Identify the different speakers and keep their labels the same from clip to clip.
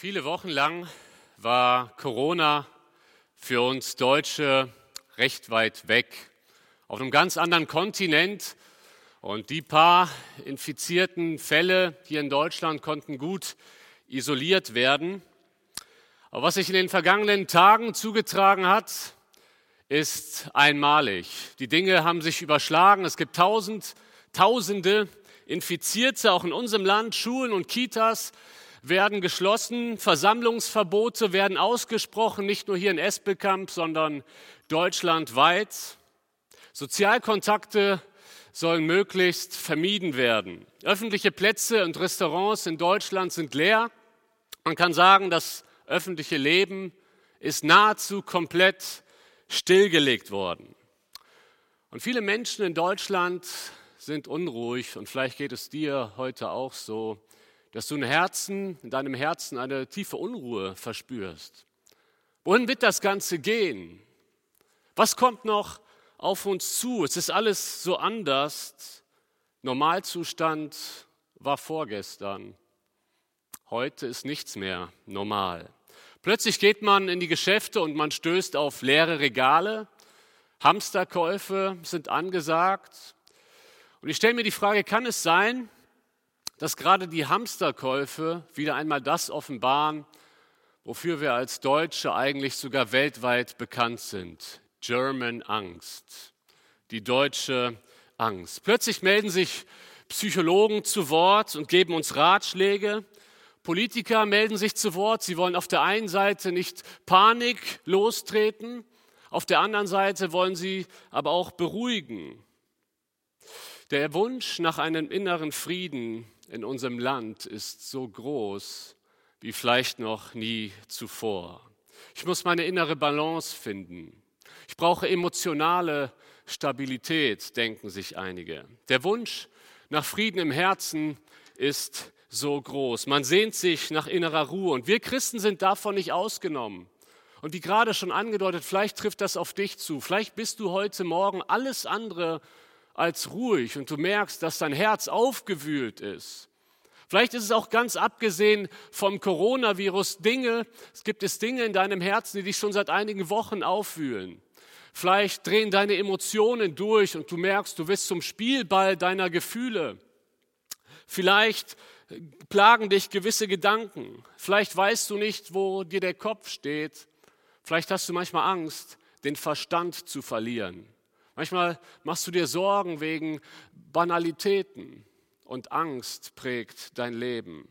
Speaker 1: Viele Wochen lang war Corona für uns Deutsche recht weit weg, auf einem ganz anderen Kontinent. Und die paar infizierten Fälle hier in Deutschland konnten gut isoliert werden. Aber was sich in den vergangenen Tagen zugetragen hat, ist einmalig. Die Dinge haben sich überschlagen. Es gibt tausend, Tausende Infizierte, auch in unserem Land, Schulen und Kitas werden geschlossen, Versammlungsverbote werden ausgesprochen, nicht nur hier in Espelkamp, sondern deutschlandweit. Sozialkontakte sollen möglichst vermieden werden. Öffentliche Plätze und Restaurants in Deutschland sind leer. Man kann sagen, das öffentliche Leben ist nahezu komplett stillgelegt worden. Und viele Menschen in Deutschland sind unruhig und vielleicht geht es dir heute auch so dass du in, Herzen, in deinem Herzen eine tiefe Unruhe verspürst. Wohin wird das Ganze gehen? Was kommt noch auf uns zu? Es ist alles so anders. Normalzustand war vorgestern. Heute ist nichts mehr normal. Plötzlich geht man in die Geschäfte und man stößt auf leere Regale. Hamsterkäufe sind angesagt. Und ich stelle mir die Frage, kann es sein, dass gerade die Hamsterkäufe wieder einmal das offenbaren, wofür wir als Deutsche eigentlich sogar weltweit bekannt sind. German Angst, die deutsche Angst. Plötzlich melden sich Psychologen zu Wort und geben uns Ratschläge. Politiker melden sich zu Wort. Sie wollen auf der einen Seite nicht Panik lostreten, auf der anderen Seite wollen sie aber auch beruhigen. Der Wunsch nach einem inneren Frieden in unserem Land ist so groß wie vielleicht noch nie zuvor. Ich muss meine innere Balance finden. Ich brauche emotionale Stabilität, denken sich einige. Der Wunsch nach Frieden im Herzen ist so groß. Man sehnt sich nach innerer Ruhe und wir Christen sind davon nicht ausgenommen. Und wie gerade schon angedeutet, vielleicht trifft das auf dich zu. Vielleicht bist du heute Morgen alles andere als ruhig und du merkst, dass dein Herz aufgewühlt ist. Vielleicht ist es auch ganz abgesehen vom Coronavirus Dinge, es gibt es Dinge in deinem Herzen, die dich schon seit einigen Wochen aufwühlen. Vielleicht drehen deine Emotionen durch und du merkst, du wirst zum Spielball deiner Gefühle. Vielleicht plagen dich gewisse Gedanken. Vielleicht weißt du nicht, wo dir der Kopf steht. Vielleicht hast du manchmal Angst, den Verstand zu verlieren. Manchmal machst du dir Sorgen wegen Banalitäten und Angst prägt dein Leben.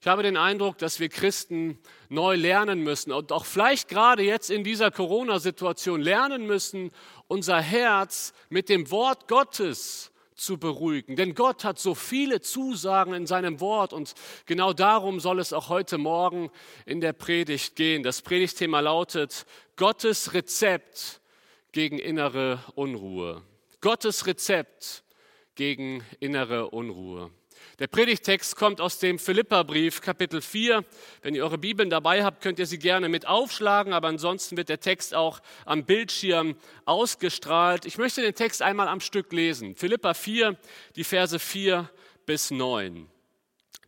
Speaker 1: Ich habe den Eindruck, dass wir Christen neu lernen müssen und auch vielleicht gerade jetzt in dieser Corona-Situation lernen müssen, unser Herz mit dem Wort Gottes zu beruhigen. Denn Gott hat so viele Zusagen in seinem Wort und genau darum soll es auch heute Morgen in der Predigt gehen. Das Predigtthema lautet Gottes Rezept gegen innere Unruhe. Gottes Rezept gegen innere Unruhe. Der Predigtext kommt aus dem Philipperbrief, Kapitel 4. Wenn ihr eure Bibeln dabei habt, könnt ihr sie gerne mit aufschlagen, aber ansonsten wird der Text auch am Bildschirm ausgestrahlt. Ich möchte den Text einmal am Stück lesen. Philippa 4, die Verse 4 bis 9.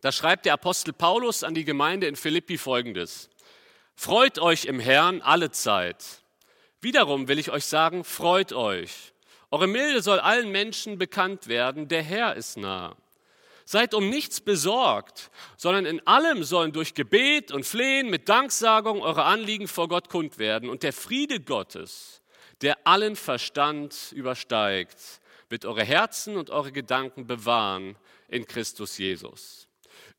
Speaker 1: Da schreibt der Apostel Paulus an die Gemeinde in Philippi folgendes. Freut euch im Herrn alle Zeit. Wiederum will ich euch sagen, freut euch. Eure Milde soll allen Menschen bekannt werden, der Herr ist nah. Seid um nichts besorgt, sondern in allem sollen durch Gebet und Flehen mit Danksagung eure Anliegen vor Gott kund werden. Und der Friede Gottes, der allen Verstand übersteigt, wird eure Herzen und eure Gedanken bewahren in Christus Jesus.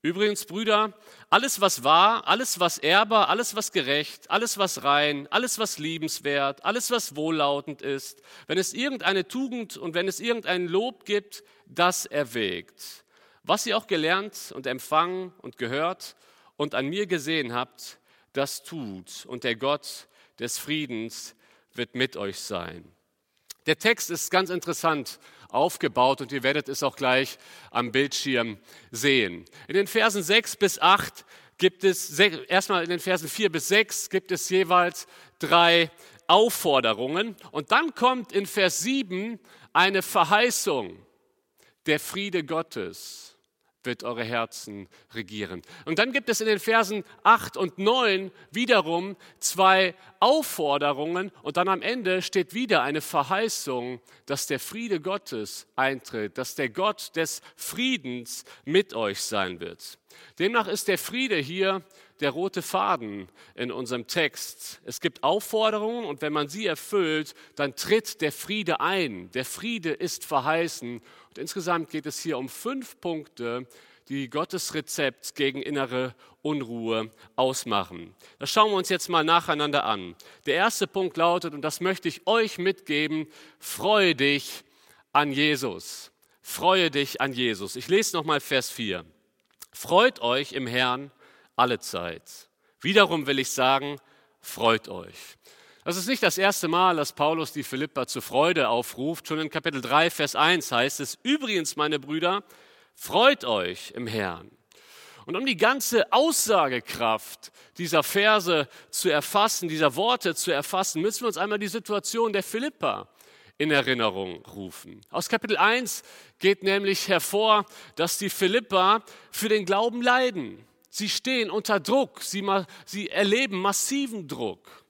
Speaker 1: Übrigens, Brüder, alles, was wahr, alles, was ehrbar, alles, was gerecht, alles, was rein, alles, was liebenswert, alles, was wohllautend ist, wenn es irgendeine Tugend und wenn es irgendein Lob gibt, das erwägt. Was ihr auch gelernt und empfangen und gehört und an mir gesehen habt, das tut. Und der Gott des Friedens wird mit euch sein. Der Text ist ganz interessant aufgebaut und ihr werdet es auch gleich am Bildschirm sehen. In den Versen 6 bis 8 gibt es, erstmal in den Versen 4 bis 6 gibt es jeweils drei Aufforderungen und dann kommt in Vers 7 eine Verheißung, der Friede Gottes. Wird eure Herzen regieren. Und dann gibt es in den Versen 8 und 9 wiederum zwei Aufforderungen und dann am Ende steht wieder eine Verheißung, dass der Friede Gottes eintritt, dass der Gott des Friedens mit euch sein wird. Demnach ist der Friede hier der rote Faden in unserem Text. Es gibt Aufforderungen und wenn man sie erfüllt, dann tritt der Friede ein. Der Friede ist verheißen. Und insgesamt geht es hier um fünf Punkte, die Gottes Rezept gegen innere Unruhe ausmachen. Das schauen wir uns jetzt mal nacheinander an. Der erste Punkt lautet, und das möchte ich euch mitgeben, freue dich an Jesus. Freue dich an Jesus. Ich lese nochmal Vers 4. Freut euch im Herrn alle Zeit. Wiederum will ich sagen, freut euch. Das ist nicht das erste Mal, dass Paulus die Philippa zur Freude aufruft. Schon in Kapitel 3, Vers 1 heißt es, übrigens, meine Brüder, freut euch im Herrn. Und um die ganze Aussagekraft dieser Verse zu erfassen, dieser Worte zu erfassen, müssen wir uns einmal die Situation der Philippa in Erinnerung rufen. Aus Kapitel 1 geht nämlich hervor, dass die Philippa für den Glauben leiden. Sie stehen unter Druck, sie, sie erleben massiven Druck.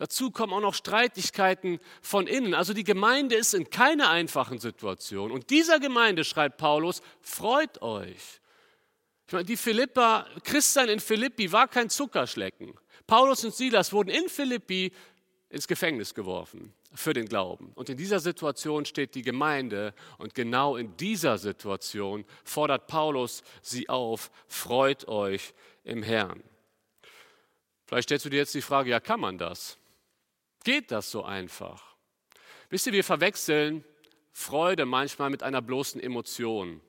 Speaker 1: Dazu kommen auch noch Streitigkeiten von innen. Also die Gemeinde ist in keiner einfachen Situation. Und dieser Gemeinde, schreibt Paulus, freut euch. Ich meine, die Philippa, Christian in Philippi war kein Zuckerschlecken. Paulus und Silas wurden in Philippi ins Gefängnis geworfen für den Glauben. Und in dieser Situation steht die Gemeinde und genau in dieser Situation fordert Paulus sie auf, freut euch im Herrn. Vielleicht stellst du dir jetzt die Frage, ja, kann man das? Geht das so einfach? Wisst ihr, wir verwechseln Freude manchmal mit einer bloßen Emotion.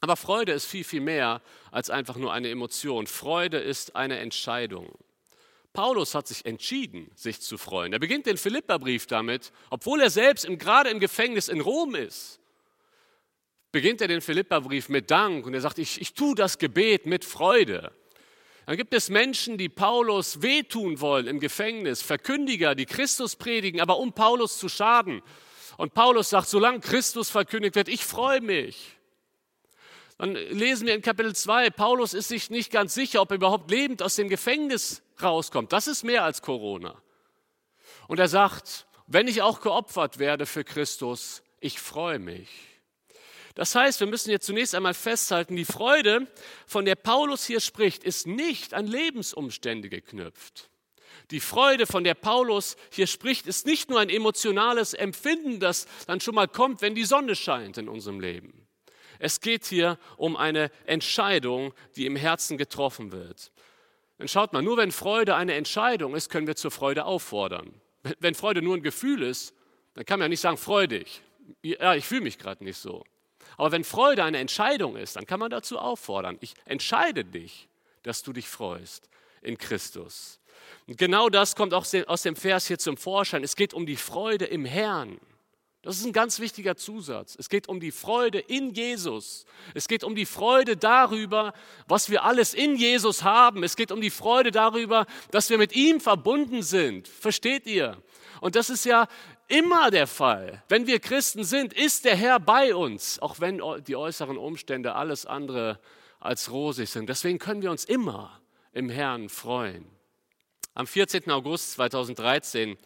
Speaker 1: Aber Freude ist viel, viel mehr als einfach nur eine Emotion. Freude ist eine Entscheidung. Paulus hat sich entschieden, sich zu freuen. Er beginnt den Philipperbrief damit, obwohl er selbst im, gerade im Gefängnis in Rom ist, beginnt er den Philipperbrief mit Dank und er sagt, ich, ich tue das Gebet mit Freude. Dann gibt es Menschen, die Paulus wehtun wollen im Gefängnis, Verkündiger, die Christus predigen, aber um Paulus zu schaden. Und Paulus sagt, solange Christus verkündigt wird, ich freue mich. Dann lesen wir in Kapitel 2, Paulus ist sich nicht ganz sicher, ob er überhaupt lebend aus dem Gefängnis rauskommt. Das ist mehr als Corona. Und er sagt, wenn ich auch geopfert werde für Christus, ich freue mich. Das heißt, wir müssen jetzt zunächst einmal festhalten, die Freude, von der Paulus hier spricht, ist nicht an Lebensumstände geknüpft. Die Freude, von der Paulus hier spricht, ist nicht nur ein emotionales Empfinden, das dann schon mal kommt, wenn die Sonne scheint in unserem Leben. Es geht hier um eine Entscheidung, die im Herzen getroffen wird. Dann schaut mal, nur wenn Freude eine Entscheidung ist, können wir zur Freude auffordern. Wenn Freude nur ein Gefühl ist, dann kann man ja nicht sagen, freu dich. Ja, ich fühle mich gerade nicht so. Aber wenn Freude eine Entscheidung ist, dann kann man dazu auffordern. Ich entscheide dich, dass du dich freust in Christus. Und genau das kommt auch aus dem Vers hier zum Vorschein. Es geht um die Freude im Herrn. Das ist ein ganz wichtiger Zusatz. Es geht um die Freude in Jesus. Es geht um die Freude darüber, was wir alles in Jesus haben. Es geht um die Freude darüber, dass wir mit ihm verbunden sind. Versteht ihr? Und das ist ja immer der Fall. Wenn wir Christen sind, ist der Herr bei uns, auch wenn die äußeren Umstände alles andere als rosig sind. Deswegen können wir uns immer im Herrn freuen. Am 14. August 2013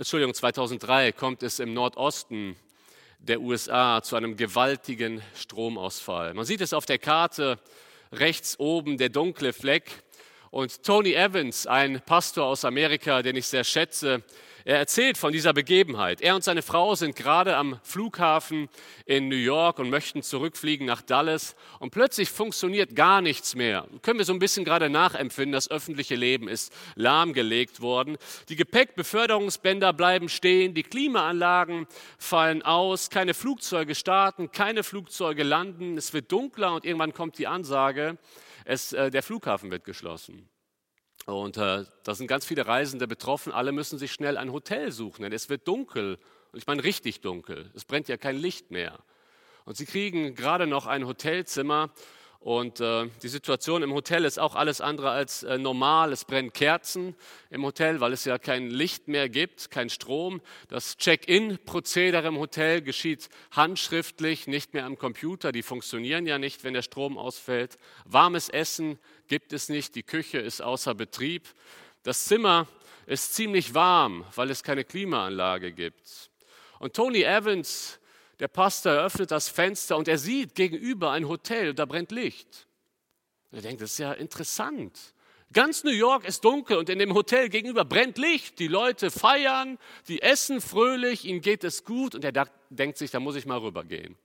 Speaker 1: Entschuldigung, 2003 kommt es im Nordosten der USA zu einem gewaltigen Stromausfall. Man sieht es auf der Karte rechts oben, der dunkle Fleck. Und Tony Evans, ein Pastor aus Amerika, den ich sehr schätze, er erzählt von dieser Begebenheit. Er und seine Frau sind gerade am Flughafen in New York und möchten zurückfliegen nach Dallas. Und plötzlich funktioniert gar nichts mehr. Können wir so ein bisschen gerade nachempfinden. Das öffentliche Leben ist lahmgelegt worden. Die Gepäckbeförderungsbänder bleiben stehen. Die Klimaanlagen fallen aus. Keine Flugzeuge starten. Keine Flugzeuge landen. Es wird dunkler und irgendwann kommt die Ansage, es, äh, der Flughafen wird geschlossen. Und äh, da sind ganz viele Reisende betroffen. Alle müssen sich schnell ein Hotel suchen, denn es wird dunkel. Und ich meine richtig dunkel. Es brennt ja kein Licht mehr. Und sie kriegen gerade noch ein Hotelzimmer. Und äh, die Situation im Hotel ist auch alles andere als äh, normal. Es brennen Kerzen im Hotel, weil es ja kein Licht mehr gibt, kein Strom. Das Check-in-Prozedere im Hotel geschieht handschriftlich, nicht mehr am Computer. Die funktionieren ja nicht, wenn der Strom ausfällt. Warmes Essen gibt es nicht, die Küche ist außer Betrieb. Das Zimmer ist ziemlich warm, weil es keine Klimaanlage gibt. Und Tony Evans, der Pastor öffnet das Fenster und er sieht gegenüber ein Hotel, da brennt Licht. Er denkt, das ist ja interessant. Ganz New York ist dunkel und in dem Hotel gegenüber brennt Licht. Die Leute feiern, die essen fröhlich, ihnen geht es gut und er denkt sich, da muss ich mal rübergehen.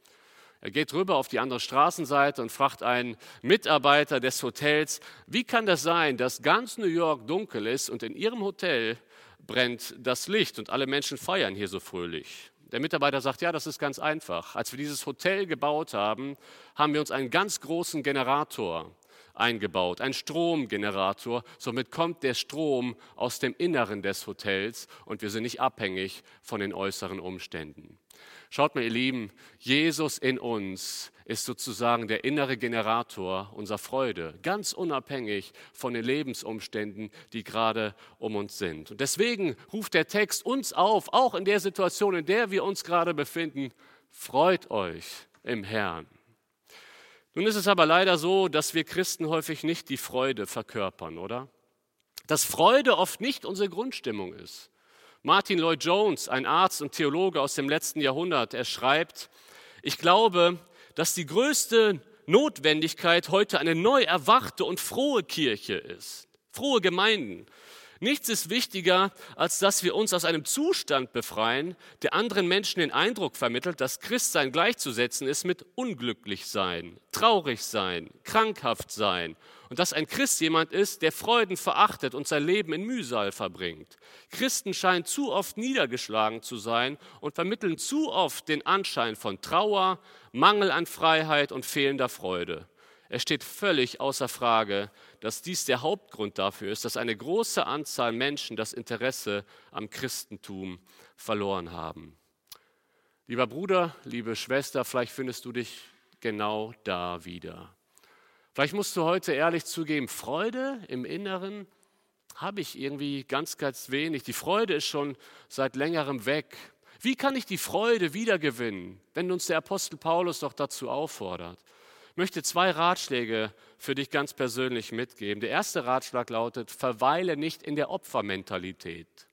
Speaker 1: Er geht rüber auf die andere Straßenseite und fragt einen Mitarbeiter des Hotels, wie kann das sein, dass ganz New York dunkel ist und in Ihrem Hotel brennt das Licht und alle Menschen feiern hier so fröhlich? Der Mitarbeiter sagt, ja, das ist ganz einfach. Als wir dieses Hotel gebaut haben, haben wir uns einen ganz großen Generator eingebaut, einen Stromgenerator. Somit kommt der Strom aus dem Inneren des Hotels und wir sind nicht abhängig von den äußeren Umständen. Schaut mal, ihr Lieben, Jesus in uns ist sozusagen der innere Generator unserer Freude, ganz unabhängig von den Lebensumständen, die gerade um uns sind. Und deswegen ruft der Text uns auf, auch in der Situation, in der wir uns gerade befinden, freut euch im Herrn. Nun ist es aber leider so, dass wir Christen häufig nicht die Freude verkörpern, oder? Dass Freude oft nicht unsere Grundstimmung ist. Martin Lloyd Jones, ein Arzt und Theologe aus dem letzten Jahrhundert, er schreibt, ich glaube, dass die größte Notwendigkeit heute eine neu erwachte und frohe Kirche ist, frohe Gemeinden. Nichts ist wichtiger, als dass wir uns aus einem Zustand befreien, der anderen Menschen den Eindruck vermittelt, dass Christsein gleichzusetzen ist mit unglücklich sein, traurig sein, krankhaft sein und dass ein Christ jemand ist, der Freuden verachtet und sein Leben in Mühsal verbringt. Christen scheinen zu oft niedergeschlagen zu sein und vermitteln zu oft den Anschein von Trauer, Mangel an Freiheit und fehlender Freude. Es steht völlig außer Frage, dass dies der Hauptgrund dafür ist, dass eine große Anzahl Menschen das Interesse am Christentum verloren haben. Lieber Bruder, liebe Schwester, vielleicht findest du dich genau da wieder. Vielleicht musst du heute ehrlich zugeben, Freude im Inneren habe ich irgendwie ganz, ganz wenig. Die Freude ist schon seit längerem weg. Wie kann ich die Freude wiedergewinnen, wenn uns der Apostel Paulus doch dazu auffordert? Möchte zwei Ratschläge für dich ganz persönlich mitgeben. Der erste Ratschlag lautet, verweile nicht in der Opfermentalität.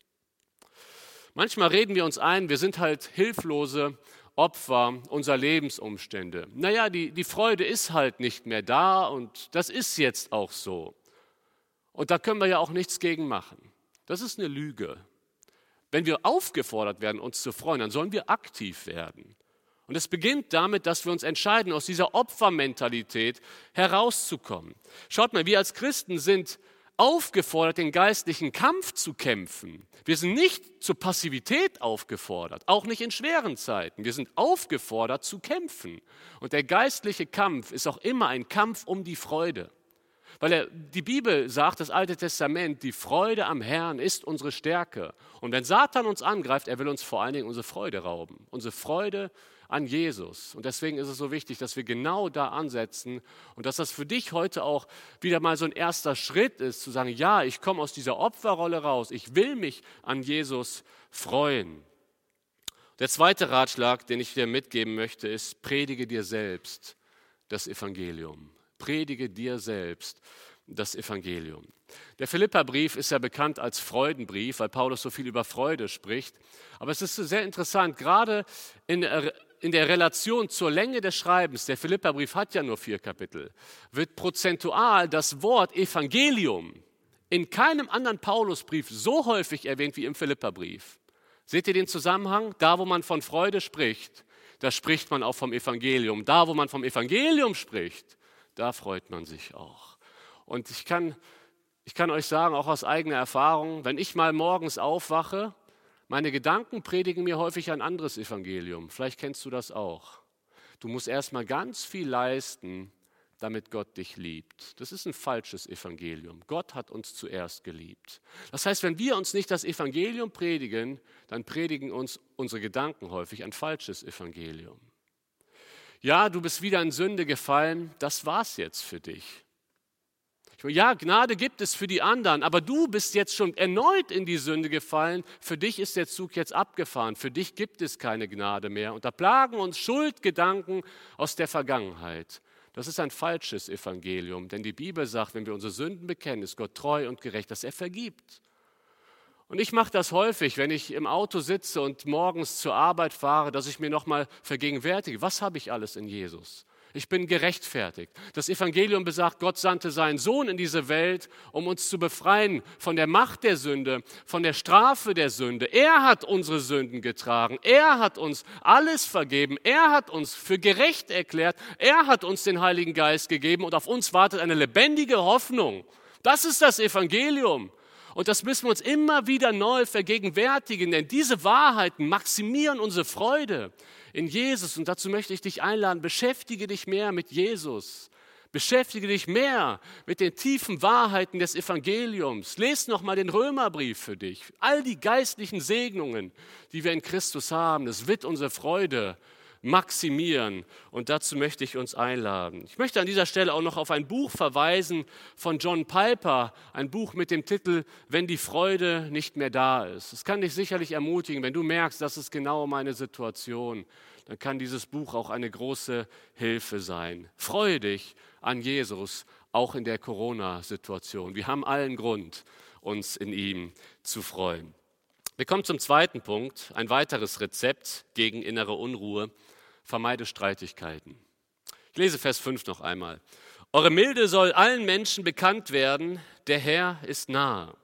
Speaker 1: Manchmal reden wir uns ein, wir sind halt hilflose Opfer unserer Lebensumstände. Naja, die, die Freude ist halt nicht mehr da und das ist jetzt auch so. Und da können wir ja auch nichts gegen machen. Das ist eine Lüge. Wenn wir aufgefordert werden, uns zu freuen, dann sollen wir aktiv werden. Und es beginnt damit, dass wir uns entscheiden, aus dieser Opfermentalität herauszukommen. Schaut mal, wir als Christen sind aufgefordert, den geistlichen Kampf zu kämpfen. Wir sind nicht zur Passivität aufgefordert, auch nicht in schweren Zeiten. Wir sind aufgefordert zu kämpfen. Und der geistliche Kampf ist auch immer ein Kampf um die Freude. Weil er, die Bibel sagt, das Alte Testament, die Freude am Herrn ist unsere Stärke. Und wenn Satan uns angreift, er will uns vor allen Dingen unsere Freude rauben. Unsere Freude an Jesus. Und deswegen ist es so wichtig, dass wir genau da ansetzen und dass das für dich heute auch wieder mal so ein erster Schritt ist, zu sagen, ja, ich komme aus dieser Opferrolle raus, ich will mich an Jesus freuen. Der zweite Ratschlag, den ich dir mitgeben möchte, ist, predige dir selbst das Evangelium. Predige dir selbst das Evangelium. Der Philipperbrief ist ja bekannt als Freudenbrief, weil Paulus so viel über Freude spricht. Aber es ist sehr interessant, gerade in in der Relation zur Länge des Schreibens, der Philipperbrief hat ja nur vier Kapitel, wird prozentual das Wort Evangelium in keinem anderen Paulusbrief so häufig erwähnt wie im Philipperbrief. Seht ihr den Zusammenhang? Da, wo man von Freude spricht, da spricht man auch vom Evangelium. Da, wo man vom Evangelium spricht, da freut man sich auch. Und ich kann, ich kann euch sagen, auch aus eigener Erfahrung, wenn ich mal morgens aufwache meine Gedanken predigen mir häufig ein anderes Evangelium. Vielleicht kennst du das auch. Du musst erstmal ganz viel leisten, damit Gott dich liebt. Das ist ein falsches Evangelium. Gott hat uns zuerst geliebt. Das heißt, wenn wir uns nicht das Evangelium predigen, dann predigen uns unsere Gedanken häufig ein falsches Evangelium. Ja, du bist wieder in Sünde gefallen, das war's jetzt für dich. Ja, Gnade gibt es für die anderen, aber du bist jetzt schon erneut in die Sünde gefallen. Für dich ist der Zug jetzt abgefahren. Für dich gibt es keine Gnade mehr. Und da plagen uns Schuldgedanken aus der Vergangenheit. Das ist ein falsches Evangelium, denn die Bibel sagt, wenn wir unsere Sünden bekennen, ist Gott treu und gerecht, dass er vergibt. Und ich mache das häufig, wenn ich im Auto sitze und morgens zur Arbeit fahre, dass ich mir nochmal vergegenwärtige, was habe ich alles in Jesus? Ich bin gerechtfertigt. Das Evangelium besagt, Gott sandte seinen Sohn in diese Welt, um uns zu befreien von der Macht der Sünde, von der Strafe der Sünde. Er hat unsere Sünden getragen. Er hat uns alles vergeben. Er hat uns für gerecht erklärt. Er hat uns den Heiligen Geist gegeben und auf uns wartet eine lebendige Hoffnung. Das ist das Evangelium. Und das müssen wir uns immer wieder neu vergegenwärtigen, denn diese Wahrheiten maximieren unsere Freude in Jesus. Und dazu möchte ich dich einladen, beschäftige dich mehr mit Jesus. Beschäftige dich mehr mit den tiefen Wahrheiten des Evangeliums. Lest nochmal den Römerbrief für dich. All die geistlichen Segnungen, die wir in Christus haben, das wird unsere Freude maximieren. Und dazu möchte ich uns einladen. Ich möchte an dieser Stelle auch noch auf ein Buch verweisen von John Piper, ein Buch mit dem Titel Wenn die Freude nicht mehr da ist. Es kann dich sicherlich ermutigen, wenn du merkst, das ist genau meine Situation, dann kann dieses Buch auch eine große Hilfe sein. Freue dich an Jesus, auch in der Corona-Situation. Wir haben allen Grund, uns in ihm zu freuen. Wir kommen zum zweiten Punkt, ein weiteres Rezept gegen innere Unruhe vermeide Streitigkeiten. Ich lese Vers 5 noch einmal. Eure Milde soll allen Menschen bekannt werden, der Herr ist nahe.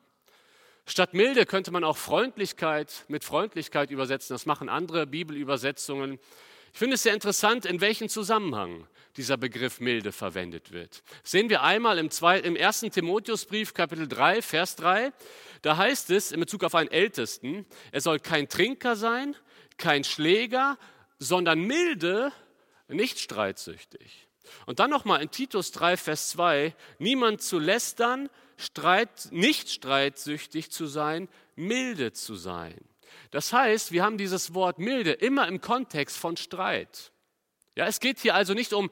Speaker 1: Statt Milde könnte man auch Freundlichkeit mit Freundlichkeit übersetzen. Das machen andere Bibelübersetzungen. Ich finde es sehr interessant, in welchem Zusammenhang dieser Begriff Milde verwendet wird. Sehen wir einmal im, 1. Timotheusbrief, Kapitel 3, Vers 3. Da heißt es in Bezug auf einen Ältesten, er soll kein Trinker sein, kein Schläger, sondern milde, nicht streitsüchtig. Und dann nochmal in Titus 3, Vers 2, niemand zu lästern, streit, nicht streitsüchtig zu sein, milde zu sein. Das heißt, wir haben dieses Wort milde immer im Kontext von Streit. Ja, es geht hier also nicht um,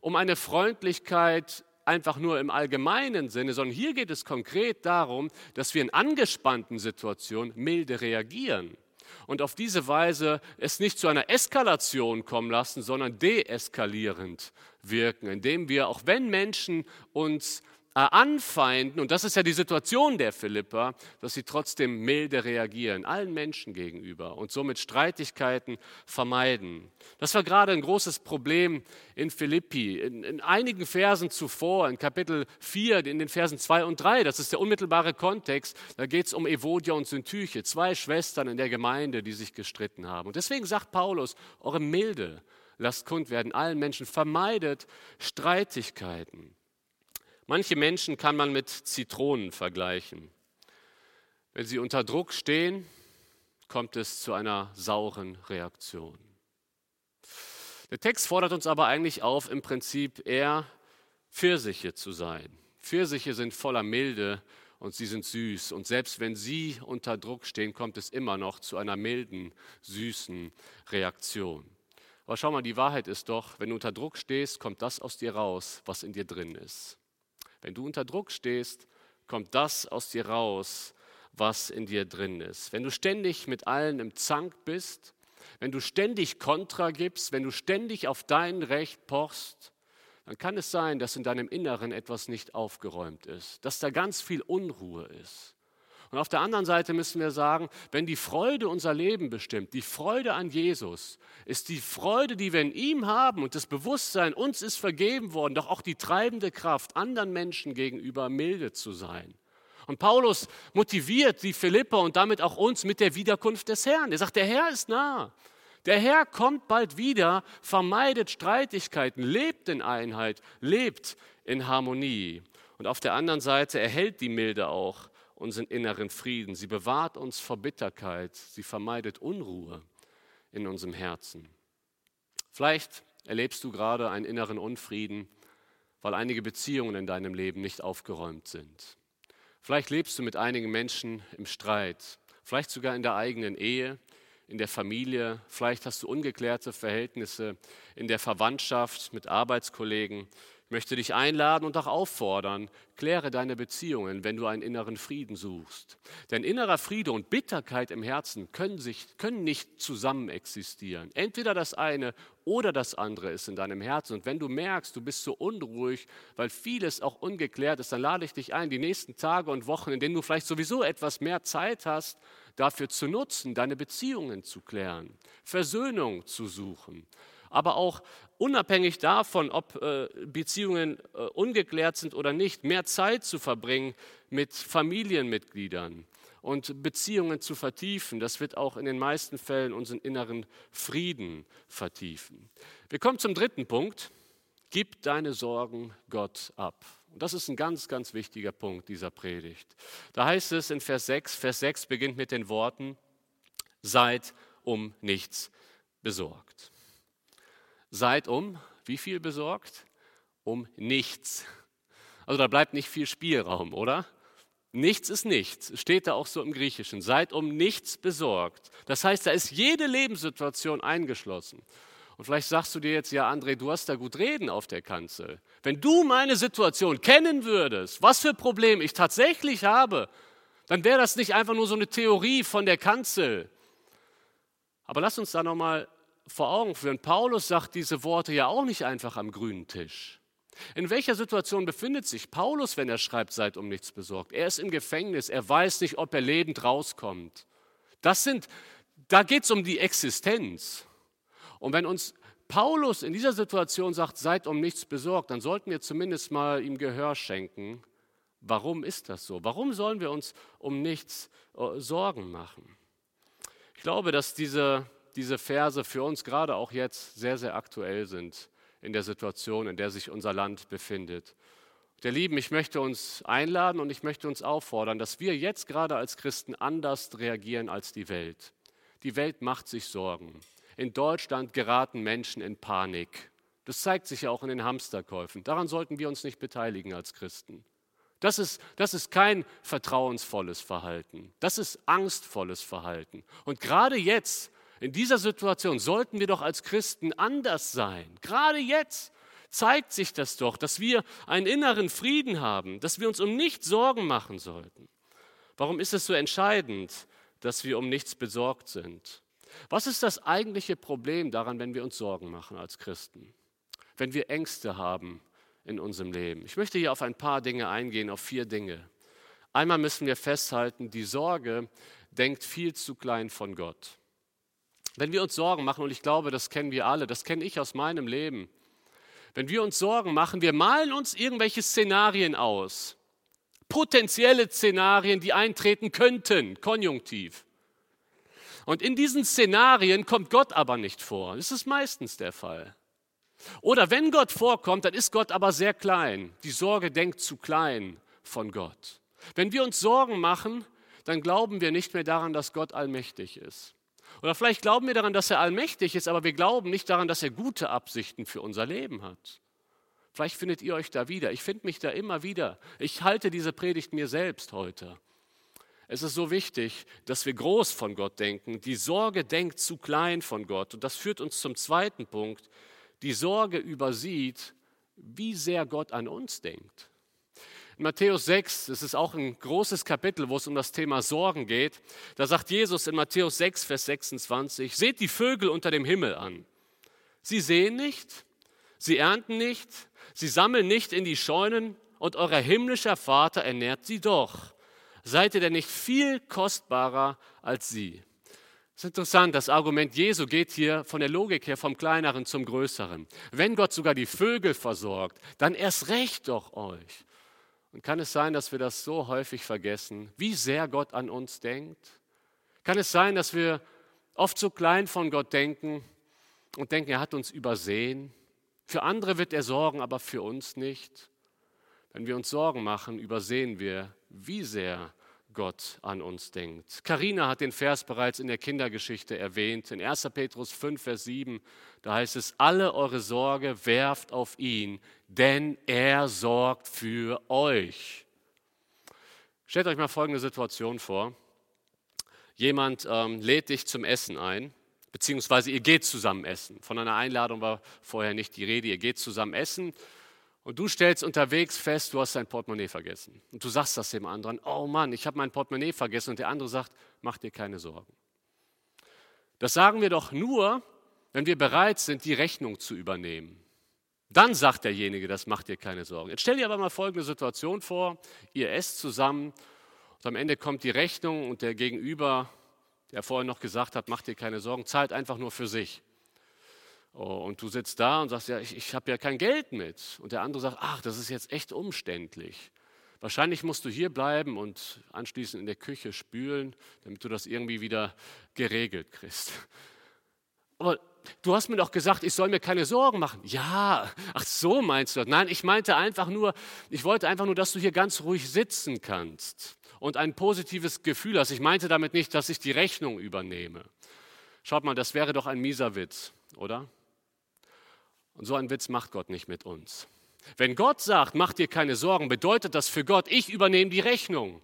Speaker 1: um eine Freundlichkeit einfach nur im allgemeinen Sinne, sondern hier geht es konkret darum, dass wir in angespannten Situationen milde reagieren und auf diese Weise es nicht zu einer Eskalation kommen lassen, sondern deeskalierend wirken, indem wir, auch wenn Menschen uns anfeinden, und das ist ja die Situation der Philipper, dass sie trotzdem milde reagieren, allen Menschen gegenüber und somit Streitigkeiten vermeiden. Das war gerade ein großes Problem in Philippi. In, in einigen Versen zuvor, in Kapitel 4, in den Versen 2 und 3, das ist der unmittelbare Kontext, da geht es um Evodia und Syntyche, zwei Schwestern in der Gemeinde, die sich gestritten haben. Und deswegen sagt Paulus, eure Milde lasst kund werden allen Menschen, vermeidet Streitigkeiten. Manche Menschen kann man mit Zitronen vergleichen. Wenn sie unter Druck stehen, kommt es zu einer sauren Reaktion. Der Text fordert uns aber eigentlich auf, im Prinzip eher Pfirsiche zu sein. Pfirsiche sind voller Milde und sie sind süß. Und selbst wenn sie unter Druck stehen, kommt es immer noch zu einer milden, süßen Reaktion. Aber schau mal, die Wahrheit ist doch, wenn du unter Druck stehst, kommt das aus dir raus, was in dir drin ist. Wenn du unter Druck stehst, kommt das aus dir raus, was in dir drin ist. Wenn du ständig mit allen im Zank bist, wenn du ständig Kontra gibst, wenn du ständig auf dein Recht pochst, dann kann es sein, dass in deinem Inneren etwas nicht aufgeräumt ist, dass da ganz viel Unruhe ist. Und auf der anderen Seite müssen wir sagen, wenn die Freude unser Leben bestimmt, die Freude an Jesus, ist die Freude, die wir in ihm haben und das Bewusstsein, uns ist vergeben worden, doch auch die treibende Kraft, anderen Menschen gegenüber milde zu sein. Und Paulus motiviert die Philipper und damit auch uns mit der Wiederkunft des Herrn. Er sagt, der Herr ist nah. Der Herr kommt bald wieder, vermeidet Streitigkeiten, lebt in Einheit, lebt in Harmonie. Und auf der anderen Seite erhält die Milde auch unseren inneren Frieden. Sie bewahrt uns vor Bitterkeit. Sie vermeidet Unruhe in unserem Herzen. Vielleicht erlebst du gerade einen inneren Unfrieden, weil einige Beziehungen in deinem Leben nicht aufgeräumt sind. Vielleicht lebst du mit einigen Menschen im Streit, vielleicht sogar in der eigenen Ehe, in der Familie, vielleicht hast du ungeklärte Verhältnisse in der Verwandtschaft mit Arbeitskollegen. Möchte dich einladen und auch auffordern, kläre deine Beziehungen, wenn du einen inneren Frieden suchst. Denn innerer Friede und Bitterkeit im Herzen können, sich, können nicht zusammen existieren. Entweder das eine oder das andere ist in deinem Herzen. Und wenn du merkst, du bist so unruhig, weil vieles auch ungeklärt ist, dann lade ich dich ein, die nächsten Tage und Wochen, in denen du vielleicht sowieso etwas mehr Zeit hast, dafür zu nutzen, deine Beziehungen zu klären, Versöhnung zu suchen aber auch unabhängig davon, ob äh, Beziehungen äh, ungeklärt sind oder nicht, mehr Zeit zu verbringen mit Familienmitgliedern und Beziehungen zu vertiefen. Das wird auch in den meisten Fällen unseren inneren Frieden vertiefen. Wir kommen zum dritten Punkt. Gib deine Sorgen Gott ab. Und das ist ein ganz, ganz wichtiger Punkt dieser Predigt. Da heißt es in Vers 6, Vers 6 beginnt mit den Worten, seid um nichts besorgt. Seid um, wie viel besorgt? Um nichts. Also da bleibt nicht viel Spielraum, oder? Nichts ist nichts, steht da auch so im Griechischen. Seid um nichts besorgt. Das heißt, da ist jede Lebenssituation eingeschlossen. Und vielleicht sagst du dir jetzt, ja, André, du hast da gut reden auf der Kanzel. Wenn du meine Situation kennen würdest, was für Probleme ich tatsächlich habe, dann wäre das nicht einfach nur so eine Theorie von der Kanzel. Aber lass uns da nochmal vor Augen führen. Paulus sagt diese Worte ja auch nicht einfach am grünen Tisch. In welcher Situation befindet sich Paulus, wenn er schreibt, seid um nichts besorgt? Er ist im Gefängnis, er weiß nicht, ob er lebend rauskommt. Das sind, da geht es um die Existenz. Und wenn uns Paulus in dieser Situation sagt, seid um nichts besorgt, dann sollten wir zumindest mal ihm Gehör schenken. Warum ist das so? Warum sollen wir uns um nichts äh, Sorgen machen? Ich glaube, dass diese diese Verse für uns gerade auch jetzt sehr, sehr aktuell sind in der Situation, in der sich unser Land befindet. Der Lieben, ich möchte uns einladen und ich möchte uns auffordern, dass wir jetzt gerade als Christen anders reagieren als die Welt. Die Welt macht sich Sorgen. In Deutschland geraten Menschen in Panik. Das zeigt sich ja auch in den Hamsterkäufen. Daran sollten wir uns nicht beteiligen als Christen. Das ist, das ist kein vertrauensvolles Verhalten. Das ist angstvolles Verhalten. Und gerade jetzt, in dieser Situation sollten wir doch als Christen anders sein. Gerade jetzt zeigt sich das doch, dass wir einen inneren Frieden haben, dass wir uns um nichts Sorgen machen sollten. Warum ist es so entscheidend, dass wir um nichts besorgt sind? Was ist das eigentliche Problem daran, wenn wir uns Sorgen machen als Christen? Wenn wir Ängste haben in unserem Leben? Ich möchte hier auf ein paar Dinge eingehen, auf vier Dinge. Einmal müssen wir festhalten, die Sorge denkt viel zu klein von Gott. Wenn wir uns Sorgen machen, und ich glaube, das kennen wir alle, das kenne ich aus meinem Leben, wenn wir uns Sorgen machen, wir malen uns irgendwelche Szenarien aus, potenzielle Szenarien, die eintreten könnten, konjunktiv. Und in diesen Szenarien kommt Gott aber nicht vor. Das ist meistens der Fall. Oder wenn Gott vorkommt, dann ist Gott aber sehr klein. Die Sorge denkt zu klein von Gott. Wenn wir uns Sorgen machen, dann glauben wir nicht mehr daran, dass Gott allmächtig ist. Oder vielleicht glauben wir daran, dass er allmächtig ist, aber wir glauben nicht daran, dass er gute Absichten für unser Leben hat. Vielleicht findet ihr euch da wieder. Ich finde mich da immer wieder. Ich halte diese Predigt mir selbst heute. Es ist so wichtig, dass wir groß von Gott denken. Die Sorge denkt zu klein von Gott. Und das führt uns zum zweiten Punkt. Die Sorge übersieht, wie sehr Gott an uns denkt. In Matthäus 6, das ist auch ein großes Kapitel, wo es um das Thema Sorgen geht, da sagt Jesus in Matthäus 6, Vers 26, seht die Vögel unter dem Himmel an. Sie sehen nicht, sie ernten nicht, sie sammeln nicht in die Scheunen und euer himmlischer Vater ernährt sie doch. Seid ihr denn nicht viel kostbarer als sie? Es ist interessant, das Argument Jesu geht hier von der Logik her vom Kleineren zum Größeren. Wenn Gott sogar die Vögel versorgt, dann erst recht doch euch. Und kann es sein, dass wir das so häufig vergessen, wie sehr Gott an uns denkt? Kann es sein, dass wir oft so klein von Gott denken und denken, er hat uns übersehen? Für andere wird er sorgen, aber für uns nicht. Wenn wir uns Sorgen machen, übersehen wir, wie sehr Gott an uns denkt. Karina hat den Vers bereits in der Kindergeschichte erwähnt. In 1. Petrus 5, Vers 7, da heißt es, alle eure Sorge werft auf ihn, denn er sorgt für euch. Stellt euch mal folgende Situation vor. Jemand ähm, lädt dich zum Essen ein, beziehungsweise ihr geht zusammen essen. Von einer Einladung war vorher nicht die Rede, ihr geht zusammen essen und du stellst unterwegs fest, du hast dein Portemonnaie vergessen. Und du sagst das dem anderen, oh Mann, ich habe mein Portemonnaie vergessen. Und der andere sagt, mach dir keine Sorgen. Das sagen wir doch nur, wenn wir bereit sind, die Rechnung zu übernehmen. Dann sagt derjenige, das macht dir keine Sorgen. Jetzt stell dir aber mal folgende Situation vor, ihr esst zusammen und am Ende kommt die Rechnung und der Gegenüber, der vorher noch gesagt hat, mach dir keine Sorgen, zahlt einfach nur für sich. Oh, und du sitzt da und sagst, ja, ich, ich habe ja kein Geld mit. Und der andere sagt, ach, das ist jetzt echt umständlich. Wahrscheinlich musst du hier bleiben und anschließend in der Küche spülen, damit du das irgendwie wieder geregelt kriegst. Aber du hast mir doch gesagt, ich soll mir keine Sorgen machen. Ja, ach so meinst du das. Nein, ich meinte einfach nur, ich wollte einfach nur, dass du hier ganz ruhig sitzen kannst und ein positives Gefühl hast. Ich meinte damit nicht, dass ich die Rechnung übernehme. Schaut mal, das wäre doch ein mieser Witz, oder? Und so einen Witz macht Gott nicht mit uns. Wenn Gott sagt, mach dir keine Sorgen, bedeutet das für Gott, ich übernehme die Rechnung.